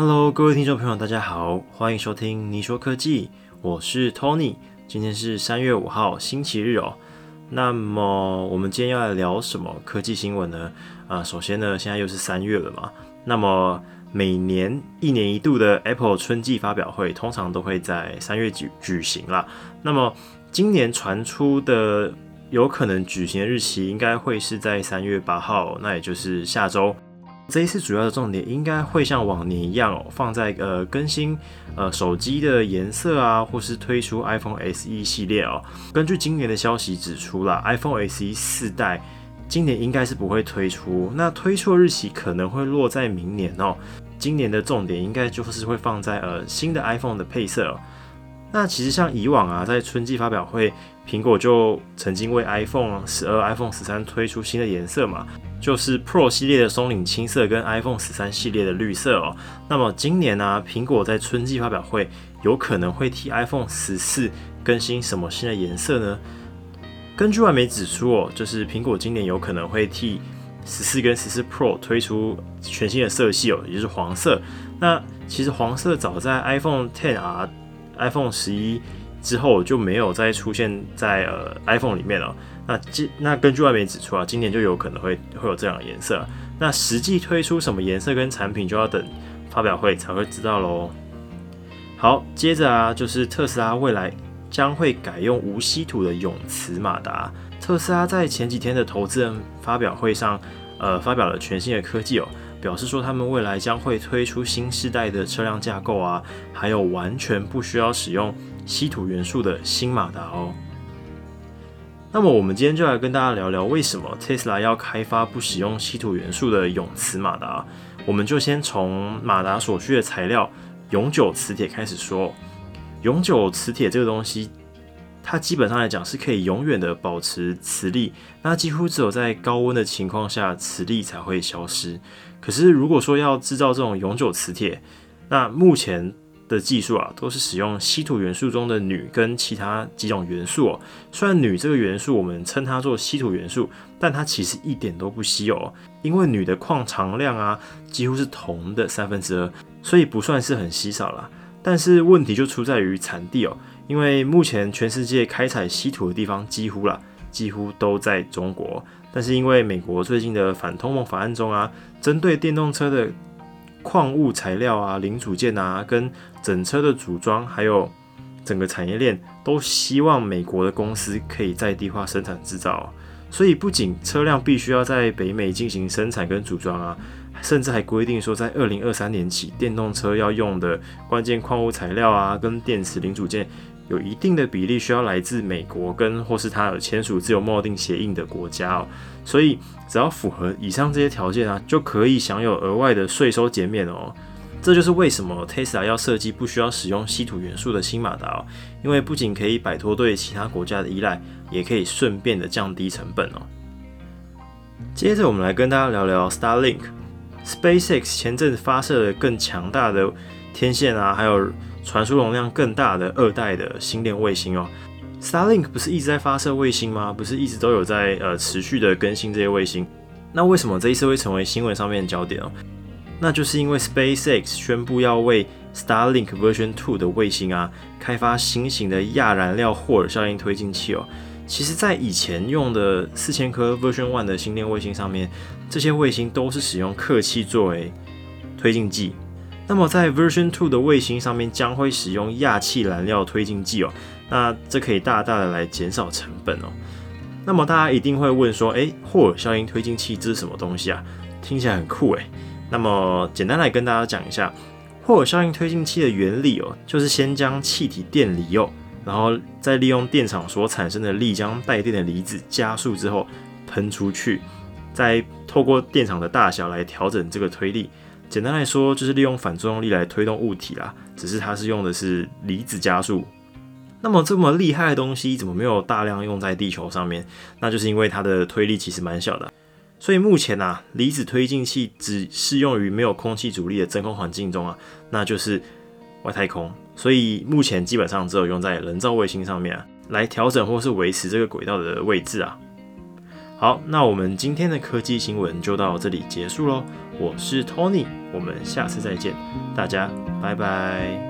Hello，各位听众朋友，大家好，欢迎收听你说科技，我是 Tony。今天是三月五号，星期日哦。那么我们今天要来聊什么科技新闻呢？啊，首先呢，现在又是三月了嘛。那么每年一年一度的 Apple 春季发表会，通常都会在三月举举行啦。那么今年传出的有可能举行的日期，应该会是在三月八号，那也就是下周。这一次主要的重点应该会像往年一样哦，放在呃更新呃手机的颜色啊，或是推出 iPhone SE 系列哦。根据今年的消息指出了，iPhone SE 四代今年应该是不会推出，那推出日期可能会落在明年哦。今年的重点应该就是会放在呃新的 iPhone 的配色。那其实像以往啊，在春季发表会，苹果就曾经为 iPhone 十二、iPhone 十三推出新的颜色嘛，就是 Pro 系列的松岭青色跟 iPhone 十三系列的绿色哦。那么今年呢，苹果在春季发表会有可能会替 iPhone 十四更新什么新的颜色呢？根据外媒指出哦，就是苹果今年有可能会替十四跟十四 Pro 推出全新的色系哦，也就是黄色。那其实黄色早在 iPhone Ten R iPhone 十一之后就没有再出现在呃 iPhone 里面了。那今那根据外媒指出啊，今年就有可能会会有这样的颜色。那实际推出什么颜色跟产品，就要等发表会才会知道喽。好，接着啊，就是特斯拉未来将会改用无稀土的永磁马达。特斯拉在前几天的投资人发表会上，呃，发表了全新的科技哦。表示说，他们未来将会推出新世代的车辆架构啊，还有完全不需要使用稀土元素的新马达哦。那么，我们今天就来跟大家聊聊，为什么特斯拉要开发不使用稀土元素的永磁马达？我们就先从马达所需的材料永久磁铁开始说。永久磁铁这个东西。它基本上来讲是可以永远的保持磁力，那几乎只有在高温的情况下，磁力才会消失。可是如果说要制造这种永久磁铁，那目前的技术啊，都是使用稀土元素中的铝跟其他几种元素哦。虽然铝这个元素我们称它做稀土元素，但它其实一点都不稀有，因为铝的矿藏量啊几乎是铜的三分之二，所以不算是很稀少了。但是问题就出在于产地哦。因为目前全世界开采稀土的地方几乎啦，几乎都在中国。但是因为美国最近的反通膨法案中啊，针对电动车的矿物材料啊、零组件啊，跟整车的组装，还有整个产业链，都希望美国的公司可以在地化生产制造。所以不仅车辆必须要在北美进行生产跟组装啊，甚至还规定说，在二零二三年起，电动车要用的关键矿物材料啊，跟电池零组件。有一定的比例需要来自美国跟或是他有签署自由贸易协议的国家哦，所以只要符合以上这些条件啊，就可以享有额外的税收减免哦。这就是为什么 Tesla 要设计不需要使用稀土元素的新马达哦，因为不仅可以摆脱对其他国家的依赖，也可以顺便的降低成本哦。接着我们来跟大家聊聊 Starlink，SpaceX 前阵子发射了更强大的天线啊，还有。传输容量更大的二代的星链卫星哦，Starlink 不是一直在发射卫星吗？不是一直都有在呃持续的更新这些卫星？那为什么这一次会成为新闻上面的焦点哦？那就是因为 SpaceX 宣布要为 Starlink Version Two 的卫星啊开发新型的亚燃料霍尔效应推进器哦。其实，在以前用的四千颗 Version One 的星链卫星上面，这些卫星都是使用客气作为推进剂。那么在 Version Two 的卫星上面将会使用氩气燃料推进剂哦，那这可以大大的来减少成本哦。那么大家一定会问说，诶，霍尔效应推进器这是什么东西啊？听起来很酷诶。那么简单来跟大家讲一下，霍尔效应推进器的原理哦，就是先将气体电离哦，然后再利用电场所产生的力将带电的离子加速之后喷出去，再透过电场的大小来调整这个推力。简单来说，就是利用反作用力来推动物体啦，只是它是用的是离子加速。那么这么厉害的东西，怎么没有大量用在地球上面？那就是因为它的推力其实蛮小的。所以目前啊，离子推进器只适用于没有空气阻力的真空环境中啊，那就是外太空。所以目前基本上只有用在人造卫星上面啊，来调整或是维持这个轨道的位置啊。好，那我们今天的科技新闻就到这里结束喽。我是 Tony，我们下次再见，大家拜拜。